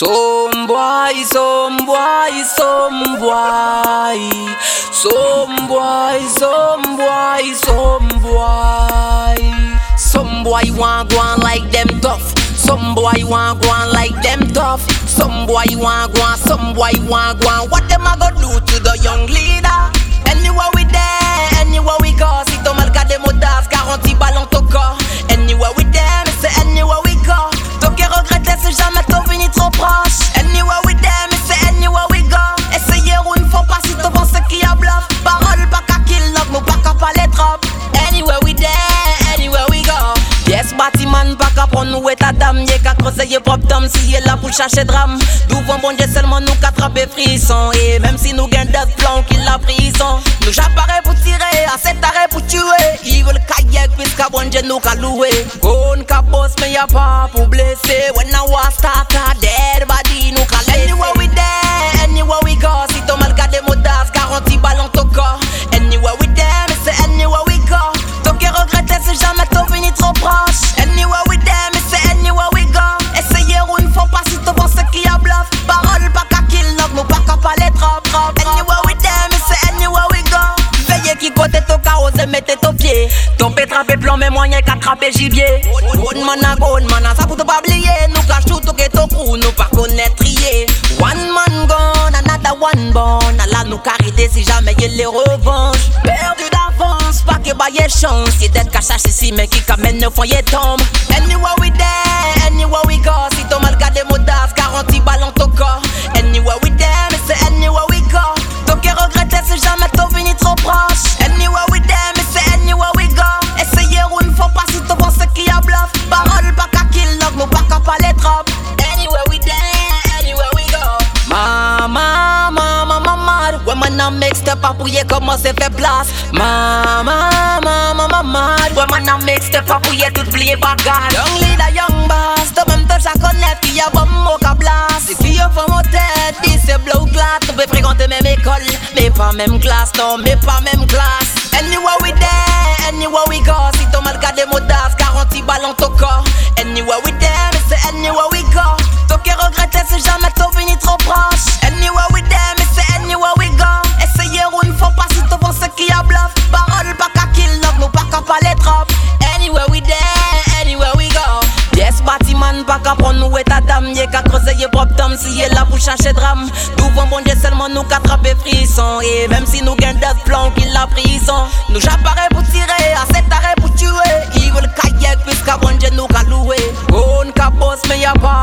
Some boy, some boy, some boy Some boy, want go on like them tough. Some boy want go on like them tough. Some boy want go on, some boy want go on What them a go do to the young leader? Yes, bâtiment, pas qu'à prendre nous et ta dame? Y'a qu'à creuser y'a propre d'homme si y'a là pour chercher drame. D'ouvre bon Dieu seulement nous qu'attraper frisson Et même si nous gagnons d'autres plans qu'il la prison. Nous j'apparais pour tirer, à cet arrêt pour tuer. Ils veulent kayak puisqu'à bon Dieu nous qu'à louer. Gone qu'à boss mais y'a pas pour blesser. When I was start pied Ton pétrapé plan, mais moyen qu'attraper gibier Good man a good man a, ça pour pas oublier. Nous cache tout, ton ton crew, nous pas connaître One man gone, another one born. Là nous carité si jamais y'a les revanches Perdu d'avance, pas que bailler chance. Si d'être cachache ici, mais qui qu'amène le foyer tombe. Anywhere we there, Ouais maintenant mix te pas pouiller comment c'est fait place Mama, mama, mama Ouais maintenant mix te pas pouiller tout plier bagage Young leader, young boss Toi même toi ça connaît qu'il y a bon mot qu'à place Les filles font mon tête, dis c'est blow glass On peut fréquenter même école Mais pas même classe, non mais pas même classe pas qu'à prendre nous et ta dame, y'a qu'à creuser y'a propre tom, si y'a la bouche à chez drame. Douvant bon Dieu seulement nous qu'attraper frisson. Et même si nous gagnons des flancs qu'il la prison, nous j'apparais pour tirer, à cet arrêt pour tuer. Il veut le kayak puisqu'à bon nous qu'à louer. Oh, n'ka boss, mais pas.